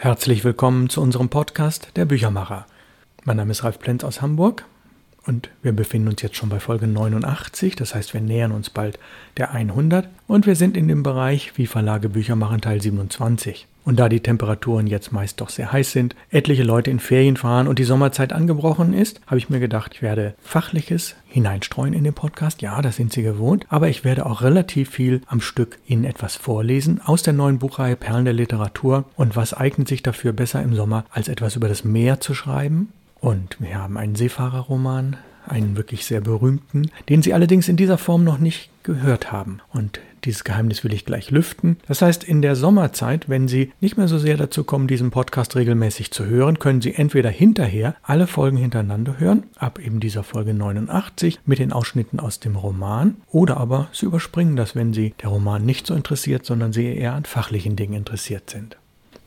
Herzlich willkommen zu unserem Podcast Der Büchermacher. Mein Name ist Ralf Plenz aus Hamburg und wir befinden uns jetzt schon bei Folge 89, das heißt wir nähern uns bald der 100 und wir sind in dem Bereich Wie Verlage Bücher machen Teil 27. Und da die Temperaturen jetzt meist doch sehr heiß sind, etliche Leute in Ferien fahren und die Sommerzeit angebrochen ist, habe ich mir gedacht, ich werde Fachliches hineinstreuen in den Podcast. Ja, das sind Sie gewohnt, aber ich werde auch relativ viel am Stück Ihnen etwas vorlesen aus der neuen Buchreihe Perlen der Literatur. Und was eignet sich dafür besser im Sommer, als etwas über das Meer zu schreiben? Und wir haben einen Seefahrerroman, einen wirklich sehr berühmten, den Sie allerdings in dieser Form noch nicht gehört haben. Und dieses Geheimnis will ich gleich lüften. Das heißt, in der Sommerzeit, wenn Sie nicht mehr so sehr dazu kommen, diesen Podcast regelmäßig zu hören, können Sie entweder hinterher alle Folgen hintereinander hören, ab eben dieser Folge 89 mit den Ausschnitten aus dem Roman, oder aber Sie überspringen das, wenn Sie der Roman nicht so interessiert, sondern Sie eher an fachlichen Dingen interessiert sind.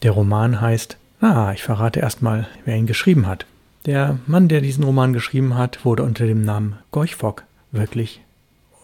Der Roman heißt, na, ich verrate erstmal, wer ihn geschrieben hat. Der Mann, der diesen Roman geschrieben hat, wurde unter dem Namen Gorch Fock wirklich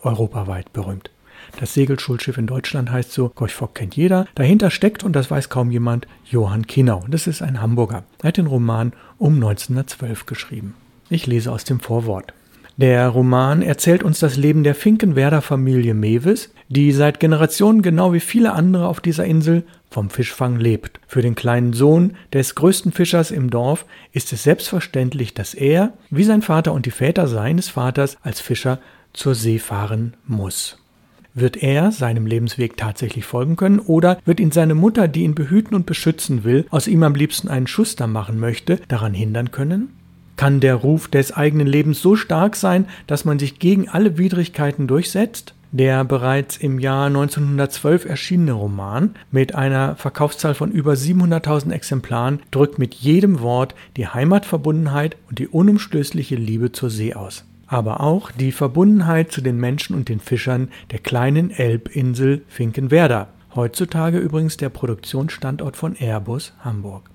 europaweit berühmt. Das Segelschulschiff in Deutschland heißt so, Gorch Fock kennt jeder. Dahinter steckt, und das weiß kaum jemand, Johann Kinau. Das ist ein Hamburger. Er hat den Roman um 1912 geschrieben. Ich lese aus dem Vorwort. Der Roman erzählt uns das Leben der Finkenwerder Familie Mewes, die seit Generationen genau wie viele andere auf dieser Insel vom Fischfang lebt. Für den kleinen Sohn des größten Fischers im Dorf ist es selbstverständlich, dass er, wie sein Vater und die Väter seines Vaters, als Fischer zur See fahren muss. Wird er seinem Lebensweg tatsächlich folgen können oder wird ihn seine Mutter, die ihn behüten und beschützen will, aus ihm am liebsten einen Schuster machen möchte, daran hindern können? Kann der Ruf des eigenen Lebens so stark sein, dass man sich gegen alle Widrigkeiten durchsetzt? Der bereits im Jahr 1912 erschienene Roman mit einer Verkaufszahl von über 700.000 Exemplaren drückt mit jedem Wort die Heimatverbundenheit und die unumstößliche Liebe zur See aus. Aber auch die Verbundenheit zu den Menschen und den Fischern der kleinen Elbinsel Finkenwerder, heutzutage übrigens der Produktionsstandort von Airbus Hamburg.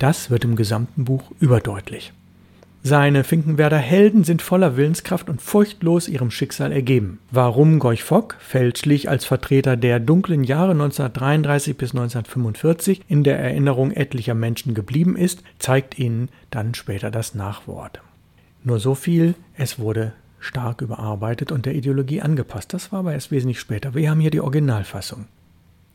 Das wird im gesamten Buch überdeutlich. Seine Finkenwerder Helden sind voller Willenskraft und furchtlos ihrem Schicksal ergeben. Warum Gorch Fock fälschlich als Vertreter der dunklen Jahre 1933 bis 1945 in der Erinnerung etlicher Menschen geblieben ist, zeigt ihnen dann später das Nachwort. Nur so viel, es wurde stark überarbeitet und der Ideologie angepasst. Das war aber erst wesentlich später. Wir haben hier die Originalfassung.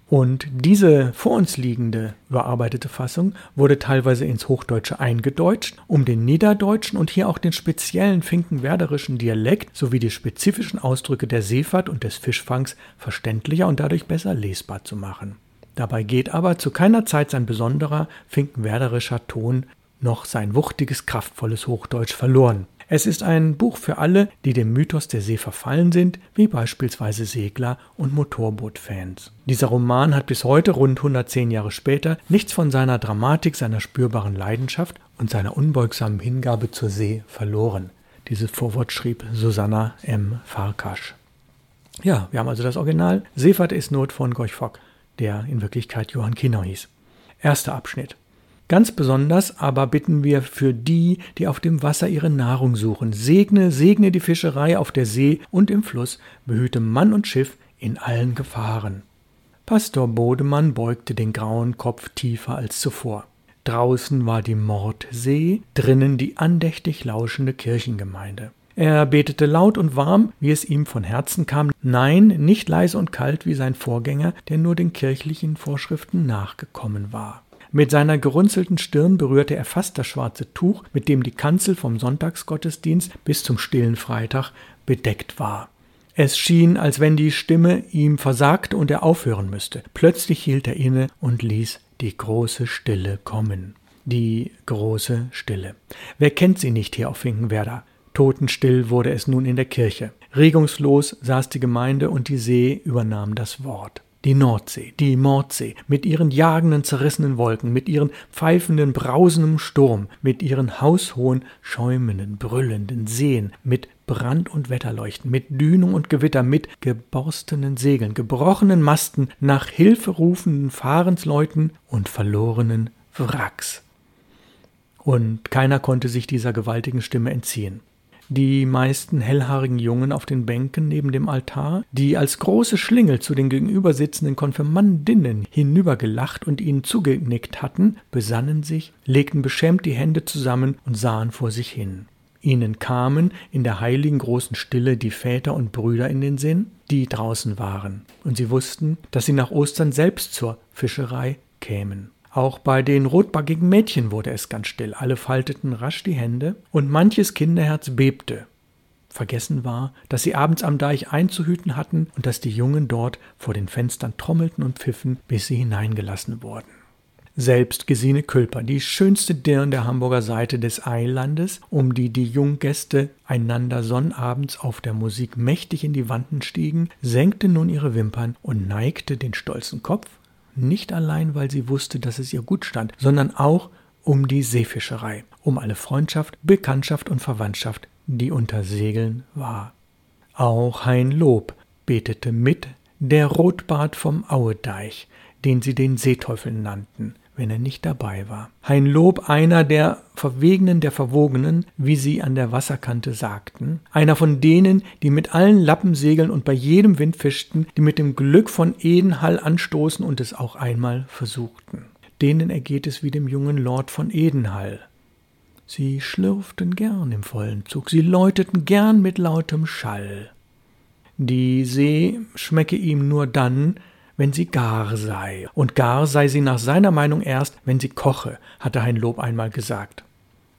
Und diese vor uns liegende überarbeitete Fassung wurde teilweise ins Hochdeutsche eingedeutscht, um den niederdeutschen und hier auch den speziellen finkenwerderischen Dialekt sowie die spezifischen Ausdrücke der Seefahrt und des Fischfangs verständlicher und dadurch besser lesbar zu machen. Dabei geht aber zu keiner Zeit sein besonderer finkenwerderischer Ton noch sein wuchtiges, kraftvolles Hochdeutsch verloren. Es ist ein Buch für alle, die dem Mythos der See verfallen sind, wie beispielsweise Segler und Motorbootfans. Dieser Roman hat bis heute, rund 110 Jahre später, nichts von seiner Dramatik, seiner spürbaren Leidenschaft und seiner unbeugsamen Hingabe zur See verloren. Dieses Vorwort schrieb Susanna M. Farkasch. Ja, wir haben also das Original. Seefahrt ist Not von Gorch Fock, der in Wirklichkeit Johann Kinau hieß. Erster Abschnitt. Ganz besonders aber bitten wir für die, die auf dem Wasser ihre Nahrung suchen. Segne, segne die Fischerei auf der See und im Fluss, behüte Mann und Schiff in allen Gefahren. Pastor Bodemann beugte den grauen Kopf tiefer als zuvor. Draußen war die Mordsee, drinnen die andächtig lauschende Kirchengemeinde. Er betete laut und warm, wie es ihm von Herzen kam, nein, nicht leise und kalt wie sein Vorgänger, der nur den kirchlichen Vorschriften nachgekommen war. Mit seiner gerunzelten Stirn berührte er fast das schwarze Tuch, mit dem die Kanzel vom Sonntagsgottesdienst bis zum stillen Freitag bedeckt war. Es schien, als wenn die Stimme ihm versagte und er aufhören müsste. Plötzlich hielt er inne und ließ die große Stille kommen. Die große Stille. Wer kennt sie nicht hier auf Finkenwerder? Totenstill wurde es nun in der Kirche. Regungslos saß die Gemeinde und die See übernahm das Wort. Die Nordsee, die Mordsee, mit ihren jagenden, zerrissenen Wolken, mit ihren pfeifenden, brausenden Sturm, mit ihren haushohen, schäumenden, brüllenden Seen, mit Brand- und Wetterleuchten, mit Dünung und Gewitter, mit geborstenen Segeln, gebrochenen Masten, nach Hilfe rufenden Fahrensleuten und verlorenen Wracks. Und keiner konnte sich dieser gewaltigen Stimme entziehen. Die meisten hellhaarigen Jungen auf den Bänken neben dem Altar, die als große Schlingel zu den gegenüber sitzenden Konfirmandinnen hinübergelacht und ihnen zugenickt hatten, besannen sich, legten beschämt die Hände zusammen und sahen vor sich hin. Ihnen kamen in der heiligen großen Stille die Väter und Brüder in den Sinn, die draußen waren, und sie wussten, dass sie nach Ostern selbst zur Fischerei kämen. Auch bei den rotbackigen Mädchen wurde es ganz still. Alle falteten rasch die Hände und manches Kinderherz bebte. Vergessen war, dass sie abends am Deich einzuhüten hatten und dass die Jungen dort vor den Fenstern trommelten und pfiffen, bis sie hineingelassen wurden. Selbst Gesine Külper, die schönste Dirn der Hamburger Seite des Eilandes, um die die Junggäste einander sonnabends auf der Musik mächtig in die Wanden stiegen, senkte nun ihre Wimpern und neigte den stolzen Kopf nicht allein, weil sie wusste, dass es ihr gut stand, sondern auch um die Seefischerei, um alle Freundschaft, Bekanntschaft und Verwandtschaft, die unter Segeln war. Auch Hein Lob betete mit, der Rotbart vom Auedeich, den sie den Seeteufel nannten, wenn er nicht dabei war. Hein Lob, einer der Verwegenen der Verwogenen, wie sie an der Wasserkante sagten, einer von denen, die mit allen Lappen segeln und bei jedem Wind fischten, die mit dem Glück von Edenhall anstoßen und es auch einmal versuchten. Denen ergeht es wie dem jungen Lord von Edenhall. Sie schlürften gern im vollen Zug, sie läuteten gern mit lautem Schall. Die See schmecke ihm nur dann, wenn sie gar sei. Und gar sei sie nach seiner Meinung erst, wenn sie koche, hatte Hein Lob einmal gesagt.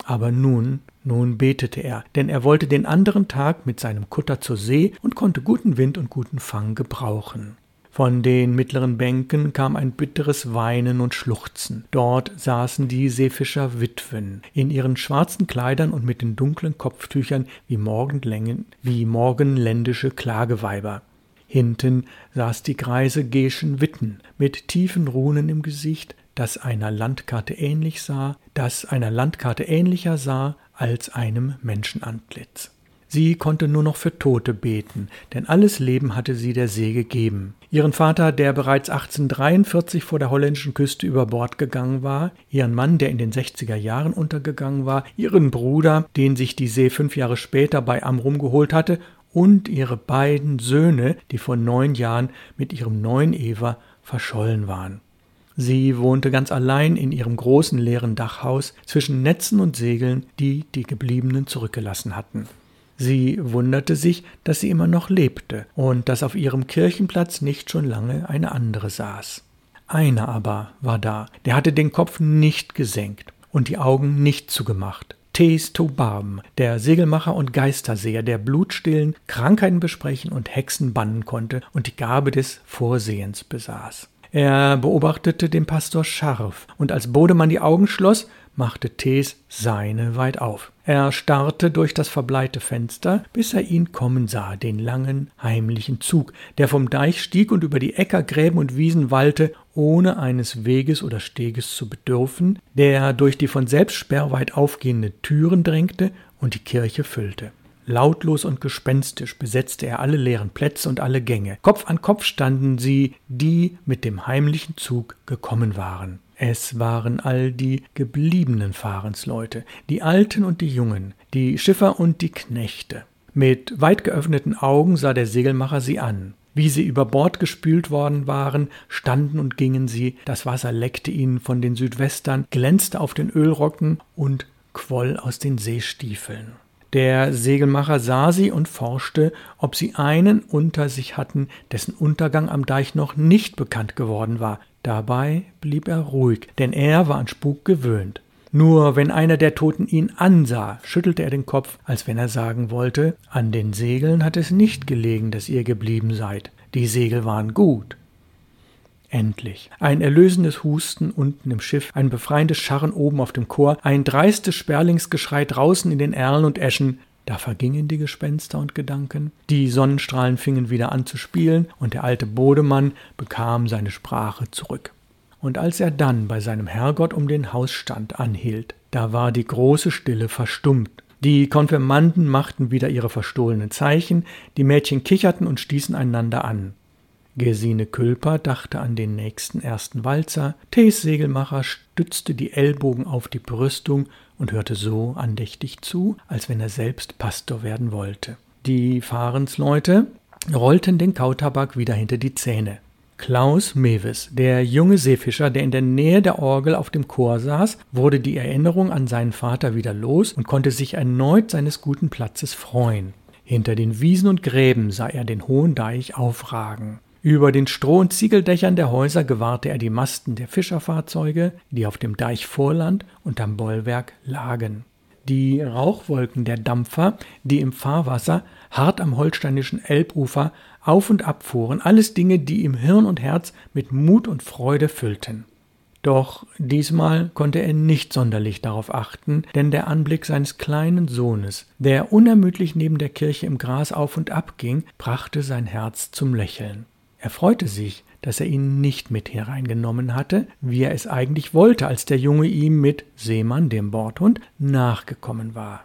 Aber nun, nun betete er, denn er wollte den anderen Tag mit seinem Kutter zur See und konnte guten Wind und guten Fang gebrauchen. Von den mittleren Bänken kam ein bitteres Weinen und Schluchzen. Dort saßen die Seefischer Witwen in ihren schwarzen Kleidern und mit den dunklen Kopftüchern wie Morgenlängen, wie morgenländische Klageweiber. Hinten saß die greise Geschen Witten mit tiefen Runen im Gesicht, das einer Landkarte ähnlich sah, das einer Landkarte ähnlicher sah als einem Menschenantlitz. Sie konnte nur noch für Tote beten, denn alles Leben hatte sie der See gegeben. Ihren Vater, der bereits 1843 vor der holländischen Küste über Bord gegangen war, ihren Mann, der in den 60er Jahren untergegangen war, ihren Bruder, den sich die See fünf Jahre später bei Amrum geholt hatte, und ihre beiden Söhne, die vor neun Jahren mit ihrem neuen Eva verschollen waren. Sie wohnte ganz allein in ihrem großen leeren Dachhaus zwischen Netzen und Segeln, die die Gebliebenen zurückgelassen hatten. Sie wunderte sich, dass sie immer noch lebte und dass auf ihrem Kirchenplatz nicht schon lange eine andere saß. Einer aber war da, der hatte den Kopf nicht gesenkt und die Augen nicht zugemacht. Tees Tobam, der Segelmacher und Geisterseher, der Blutstillen, Krankheiten besprechen und Hexen bannen konnte und die Gabe des Vorsehens besaß. Er beobachtete den Pastor scharf, und als Bodemann die Augen schloss, machte Tees seine weit auf. Er starrte durch das verbleite Fenster, bis er ihn kommen sah, den langen, heimlichen Zug, der vom Deich stieg und über die Äcker, Gräben und Wiesen wallte, ohne eines Weges oder Steges zu bedürfen, der durch die von selbst sperrweit aufgehende Türen drängte und die Kirche füllte. Lautlos und gespenstisch besetzte er alle leeren Plätze und alle Gänge. Kopf an Kopf standen sie, die mit dem heimlichen Zug gekommen waren. Es waren all die gebliebenen Fahrensleute, die Alten und die Jungen, die Schiffer und die Knechte. Mit weit geöffneten Augen sah der Segelmacher sie an. Wie sie über Bord gespült worden waren, standen und gingen sie, das Wasser leckte ihnen von den Südwestern, glänzte auf den Ölrocken und quoll aus den Seestiefeln. Der Segelmacher sah sie und forschte, ob sie einen unter sich hatten, dessen Untergang am Deich noch nicht bekannt geworden war. Dabei blieb er ruhig, denn er war an Spuk gewöhnt. Nur wenn einer der Toten ihn ansah, schüttelte er den Kopf, als wenn er sagen wollte, an den Segeln hat es nicht gelegen, dass ihr geblieben seid. Die Segel waren gut. Endlich. Ein erlösendes Husten unten im Schiff, ein befreiendes Scharren oben auf dem Chor, ein dreistes Sperlingsgeschrei draußen in den Erlen und Eschen. Da vergingen die Gespenster und Gedanken. Die Sonnenstrahlen fingen wieder an zu spielen und der alte Bodemann bekam seine Sprache zurück. Und als er dann bei seinem Herrgott um den Hausstand anhielt, da war die große Stille verstummt. Die Konfirmanden machten wieder ihre verstohlenen Zeichen, die Mädchen kicherten und stießen einander an. Gesine Külper dachte an den nächsten ersten Walzer, Thees Segelmacher stützte die Ellbogen auf die Brüstung und hörte so andächtig zu, als wenn er selbst Pastor werden wollte. Die Fahrensleute rollten den Kautabak wieder hinter die Zähne. Klaus Mewes, der junge Seefischer, der in der Nähe der Orgel auf dem Chor saß, wurde die Erinnerung an seinen Vater wieder los und konnte sich erneut seines guten Platzes freuen. Hinter den Wiesen und Gräben sah er den hohen Deich aufragen. Über den Stroh- und Ziegeldächern der Häuser gewahrte er die Masten der Fischerfahrzeuge, die auf dem Deich Vorland und am Bollwerk lagen. Die Rauchwolken der Dampfer, die im Fahrwasser hart am holsteinischen Elbufer auf und ab fuhren, alles Dinge, die ihm Hirn und Herz mit Mut und Freude füllten. Doch diesmal konnte er nicht sonderlich darauf achten, denn der Anblick seines kleinen Sohnes, der unermüdlich neben der Kirche im Gras auf und ab ging, brachte sein Herz zum Lächeln. Er freute sich, dass er ihn nicht mit hereingenommen hatte, wie er es eigentlich wollte, als der Junge ihm mit Seemann, dem Bordhund, nachgekommen war.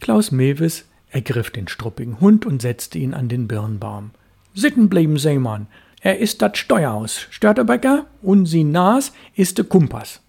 Klaus Mewes ergriff den struppigen Hund und setzte ihn an den Birnbaum. Sitten blieben Seemann. Er ist dat Steuerhaus, Störtebecker, und sie Nas ist de Kumpass.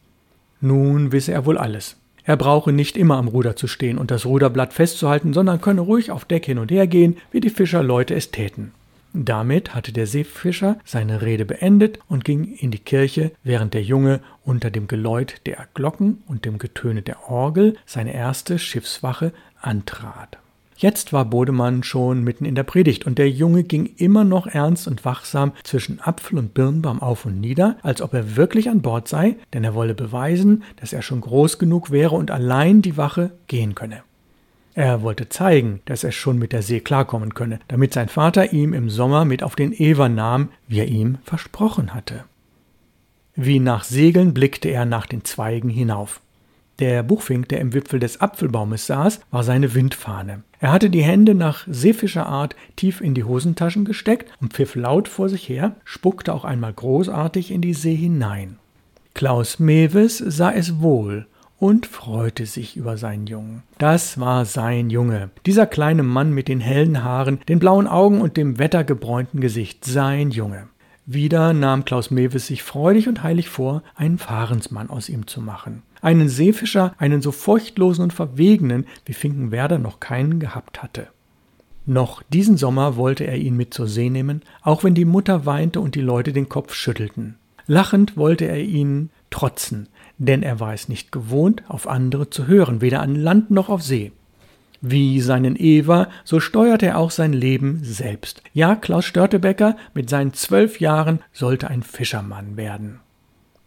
Nun wisse er wohl alles. Er brauche nicht immer am Ruder zu stehen und das Ruderblatt festzuhalten, sondern könne ruhig auf Deck hin und her gehen, wie die Fischerleute es täten. Damit hatte der Seefischer seine Rede beendet und ging in die Kirche, während der Junge unter dem Geläut der Glocken und dem Getöne der Orgel seine erste Schiffswache antrat. Jetzt war Bodemann schon mitten in der Predigt und der Junge ging immer noch ernst und wachsam zwischen Apfel und Birnbaum auf und nieder, als ob er wirklich an Bord sei, denn er wolle beweisen, dass er schon groß genug wäre und allein die Wache gehen könne. Er wollte zeigen, dass er schon mit der See klarkommen könne, damit sein Vater ihm im Sommer mit auf den Ewer nahm, wie er ihm versprochen hatte. Wie nach Segeln blickte er nach den Zweigen hinauf. Der Buchfink, der im Wipfel des Apfelbaumes saß, war seine Windfahne. Er hatte die Hände nach Seefischerart tief in die Hosentaschen gesteckt und pfiff laut vor sich her, spuckte auch einmal großartig in die See hinein. Klaus Mewes sah es wohl und freute sich über seinen Jungen. Das war sein Junge. Dieser kleine Mann mit den hellen Haaren, den blauen Augen und dem wettergebräunten Gesicht. Sein Junge. Wieder nahm Klaus Mewes sich freudig und heilig vor, einen Fahrensmann aus ihm zu machen. Einen Seefischer, einen so furchtlosen und verwegenen, wie Finkenwerder noch keinen gehabt hatte. Noch diesen Sommer wollte er ihn mit zur See nehmen, auch wenn die Mutter weinte und die Leute den Kopf schüttelten. Lachend wollte er ihnen trotzen, denn er war es nicht gewohnt, auf andere zu hören, weder an Land noch auf See. Wie seinen Eva, so steuerte er auch sein Leben selbst. Ja, Klaus Störtebecker mit seinen zwölf Jahren sollte ein Fischermann werden.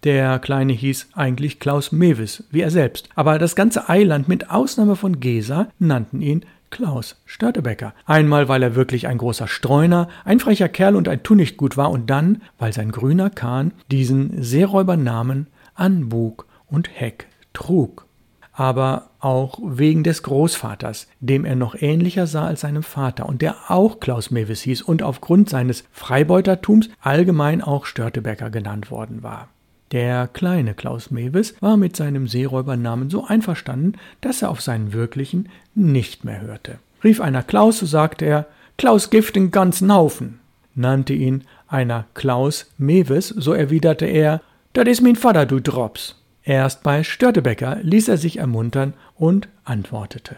Der Kleine hieß eigentlich Klaus Mewis, wie er selbst, aber das ganze Eiland mit Ausnahme von Gesa nannten ihn Klaus Störtebecker. Einmal, weil er wirklich ein großer Streuner, ein frecher Kerl und ein Tunichtgut war und dann, weil sein grüner Kahn diesen Seeräubernamen Anbug und Heck trug aber auch wegen des Großvaters, dem er noch ähnlicher sah als seinem Vater und der auch Klaus Mewis hieß und aufgrund seines Freibeutertums allgemein auch Störtebecker genannt worden war. Der kleine Klaus Mewis war mit seinem Seeräubernamen so einverstanden, dass er auf seinen wirklichen nicht mehr hörte. Rief einer Klaus, so sagte er, Klaus Gift den ganzen Haufen. Nannte ihn einer Klaus Mewis, so erwiderte er, das is mein Vater, du Drops. Erst bei Störtebecker ließ er sich ermuntern und antwortete.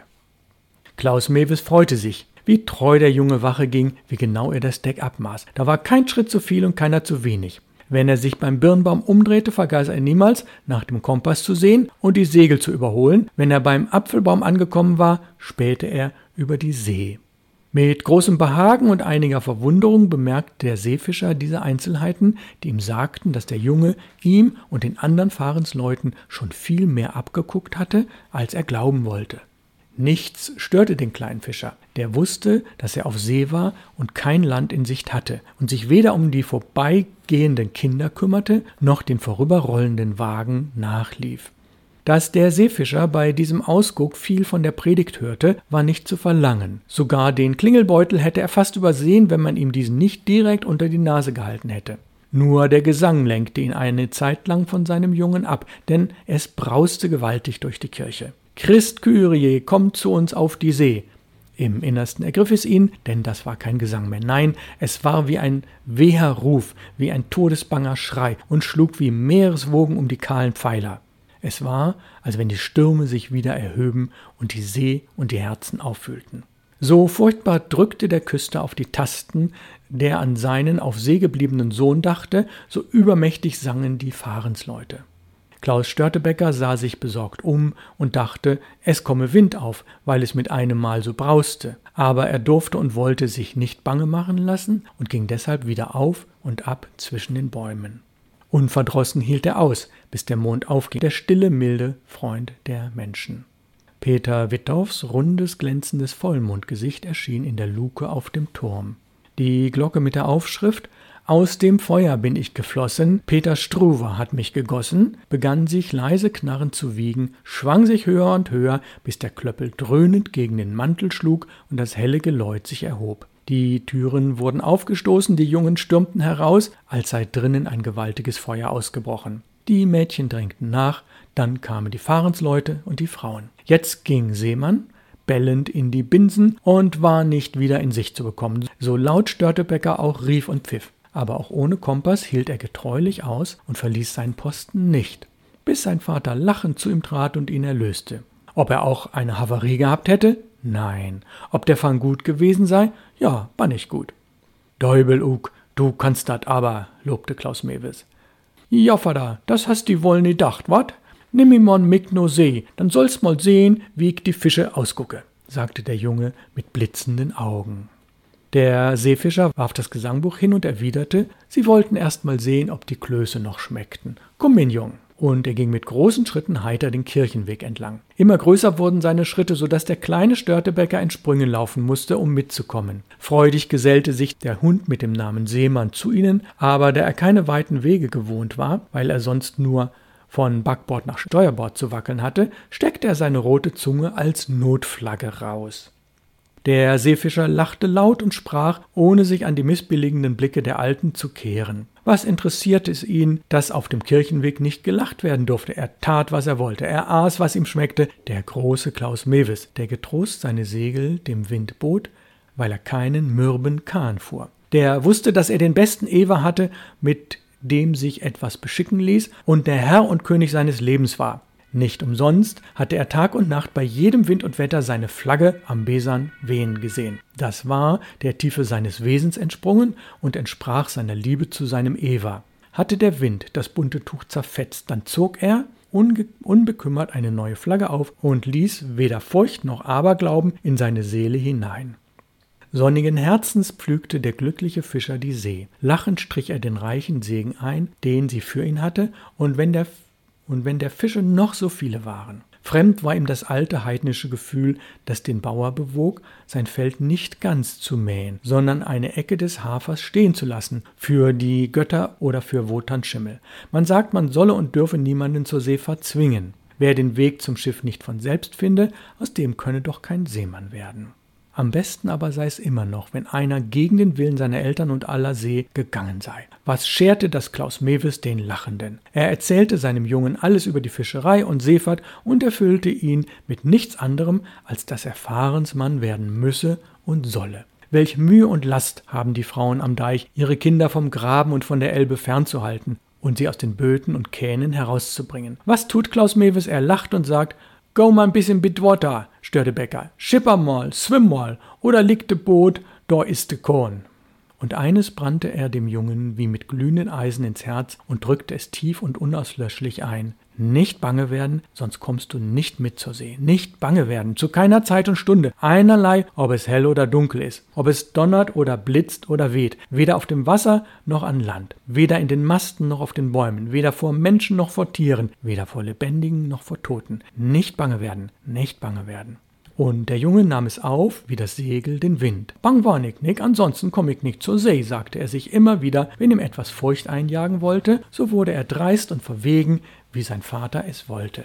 Klaus Mewes freute sich, wie treu der junge Wache ging, wie genau er das Deck abmaß. Da war kein Schritt zu viel und keiner zu wenig. Wenn er sich beim Birnbaum umdrehte, vergaß er niemals, nach dem Kompass zu sehen und die Segel zu überholen. Wenn er beim Apfelbaum angekommen war, spähte er über die See. Mit großem Behagen und einiger Verwunderung bemerkte der Seefischer diese Einzelheiten, die ihm sagten, dass der Junge ihm und den anderen Fahrensleuten schon viel mehr abgeguckt hatte, als er glauben wollte. Nichts störte den kleinen Fischer. Der wusste, dass er auf See war und kein Land in Sicht hatte und sich weder um die vorbeigehenden Kinder kümmerte, noch den vorüberrollenden Wagen nachlief. Dass der Seefischer bei diesem Ausguck viel von der Predigt hörte, war nicht zu verlangen. Sogar den Klingelbeutel hätte er fast übersehen, wenn man ihm diesen nicht direkt unter die Nase gehalten hätte. Nur der Gesang lenkte ihn eine Zeit lang von seinem Jungen ab, denn es brauste gewaltig durch die Kirche. Christ Kyrie, kommt zu uns auf die See. Im Innersten ergriff es ihn, denn das war kein Gesang mehr. Nein, es war wie ein weher Ruf, wie ein todesbanger Schrei und schlug wie Meereswogen um die kahlen Pfeiler. Es war, als wenn die Stürme sich wieder erhöben und die See und die Herzen auffüllten. So furchtbar drückte der Küster auf die Tasten, der an seinen auf See gebliebenen Sohn dachte, so übermächtig sangen die Fahrensleute. Klaus Störtebecker sah sich besorgt um und dachte, es komme Wind auf, weil es mit einem Mal so brauste. Aber er durfte und wollte sich nicht bange machen lassen und ging deshalb wieder auf und ab zwischen den Bäumen. Unverdrossen hielt er aus, bis der Mond aufging, der stille, milde Freund der Menschen. Peter Wittorfs rundes, glänzendes Vollmondgesicht erschien in der Luke auf dem Turm. Die Glocke mit der Aufschrift aus dem Feuer bin ich geflossen, Peter Struve hat mich gegossen, begann sich leise knarrend zu wiegen, schwang sich höher und höher, bis der Klöppel dröhnend gegen den Mantel schlug und das helle Geläut sich erhob. Die Türen wurden aufgestoßen, die Jungen stürmten heraus, als sei drinnen ein gewaltiges Feuer ausgebrochen. Die Mädchen drängten nach, dann kamen die Fahrensleute und die Frauen. Jetzt ging Seemann, bellend in die Binsen und war nicht wieder in Sicht zu bekommen. So laut Störtebecker auch rief und pfiff aber auch ohne Kompass hielt er getreulich aus und verließ seinen Posten nicht, bis sein Vater lachend zu ihm trat und ihn erlöste. Ob er auch eine Havarie gehabt hätte? Nein. Ob der Fang gut gewesen sei? Ja, war nicht gut. Deubelug, du kannst dat aber, lobte Klaus Mewes. Ja, Vater, das hast die wohl nie dacht, wat? Nimm ihm mal mit no See, dann sollst mal sehen, wie ich die Fische ausgucke, sagte der Junge mit blitzenden Augen. Der Seefischer warf das Gesangbuch hin und erwiderte, sie wollten erst mal sehen, ob die Klöße noch schmeckten. Komm, min Jung. Und er ging mit großen Schritten heiter den Kirchenweg entlang. Immer größer wurden seine Schritte, so dass der kleine Störtebäcker in Sprüngen laufen musste, um mitzukommen. Freudig gesellte sich der Hund mit dem Namen Seemann zu ihnen, aber da er keine weiten Wege gewohnt war, weil er sonst nur von Backbord nach Steuerbord zu wackeln hatte, steckte er seine rote Zunge als Notflagge raus. Der Seefischer lachte laut und sprach, ohne sich an die missbilligenden Blicke der Alten zu kehren. Was interessierte es ihn, dass auf dem Kirchenweg nicht gelacht werden durfte? Er tat, was er wollte. Er aß, was ihm schmeckte. Der große Klaus Mewes, der getrost seine Segel dem Wind bot, weil er keinen mürben Kahn fuhr. Der wusste, dass er den besten Ewer hatte, mit dem sich etwas beschicken ließ und der Herr und König seines Lebens war. Nicht umsonst hatte er Tag und Nacht bei jedem Wind und Wetter seine Flagge am Besan wehen gesehen. Das war der Tiefe seines Wesens entsprungen und entsprach seiner Liebe zu seinem Eva. Hatte der Wind das bunte Tuch zerfetzt, dann zog er unbekümmert eine neue Flagge auf und ließ weder Furcht noch Aberglauben in seine Seele hinein. Sonnigen Herzens pflügte der glückliche Fischer die See. Lachend strich er den reichen Segen ein, den sie für ihn hatte, und wenn der und wenn der Fische noch so viele waren. Fremd war ihm das alte heidnische Gefühl, das den Bauer bewog, sein Feld nicht ganz zu mähen, sondern eine Ecke des Hafers stehen zu lassen, für die Götter oder für Wotan Schimmel. Man sagt, man solle und dürfe niemanden zur Seefahrt zwingen. Wer den Weg zum Schiff nicht von selbst finde, aus dem könne doch kein Seemann werden. Am besten aber sei es immer noch, wenn einer gegen den Willen seiner Eltern und aller See gegangen sei. Was scherte das Klaus Mewes den Lachenden? Er erzählte seinem Jungen alles über die Fischerei und Seefahrt und erfüllte ihn mit nichts anderem, als dass er Fahrensmann werden müsse und solle. Welch Mühe und Last haben die Frauen am Deich, ihre Kinder vom Graben und von der Elbe fernzuhalten und sie aus den Böten und Kähnen herauszubringen. Was tut Klaus Mewes? Er lacht und sagt, Go mal ein bisschen bit water, störte Becker. Schipper mal, swim mal, oder liegt de Boot, da ist de Korn. Und eines brannte er dem Jungen wie mit glühenden Eisen ins Herz und drückte es tief und unauslöschlich ein. Nicht bange werden, sonst kommst du nicht mit zur See. Nicht bange werden, zu keiner Zeit und Stunde. Einerlei, ob es hell oder dunkel ist, ob es donnert oder blitzt oder weht. Weder auf dem Wasser noch an Land. Weder in den Masten noch auf den Bäumen. Weder vor Menschen noch vor Tieren. Weder vor Lebendigen noch vor Toten. Nicht bange werden, nicht bange werden. Und der Junge nahm es auf, wie das Segel den Wind. Bang war ich nicht, ansonsten komm ich nicht zur See, sagte er sich immer wieder, wenn ihm etwas Furcht einjagen wollte, so wurde er dreist und verwegen, wie sein Vater es wollte.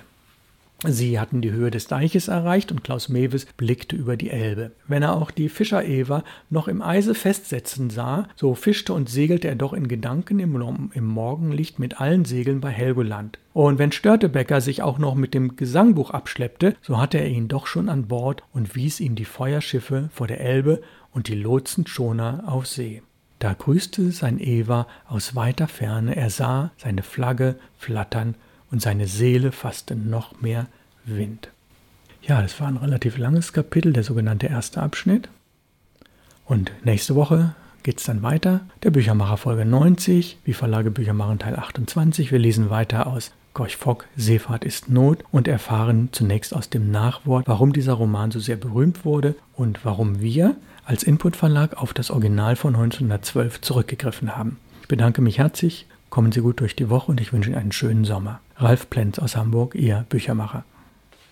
Sie hatten die Höhe des Deiches erreicht und Klaus Mewes blickte über die Elbe. Wenn er auch die Fischer-Eva noch im Eise festsetzen sah, so fischte und segelte er doch in Gedanken im, im Morgenlicht mit allen Segeln bei Helgoland. Und wenn Störtebecker sich auch noch mit dem Gesangbuch abschleppte, so hatte er ihn doch schon an Bord und wies ihm die Feuerschiffe vor der Elbe und die Lotsenschoner auf See. Da grüßte sein Eva aus weiter Ferne, er sah seine Flagge flattern und seine Seele fasste noch mehr Wind. Ja, das war ein relativ langes Kapitel, der sogenannte erste Abschnitt. Und nächste Woche geht es dann weiter. Der Büchermacher Folge 90, wie Verlage Bücher machen Teil 28. Wir lesen weiter aus Gorch Fock, Seefahrt ist Not und erfahren zunächst aus dem Nachwort, warum dieser Roman so sehr berühmt wurde und warum wir als Input-Verlag auf das Original von 1912 zurückgegriffen haben. Ich bedanke mich herzlich Kommen Sie gut durch die Woche und ich wünsche Ihnen einen schönen Sommer. Ralf Plenz aus Hamburg, Ihr Büchermacher.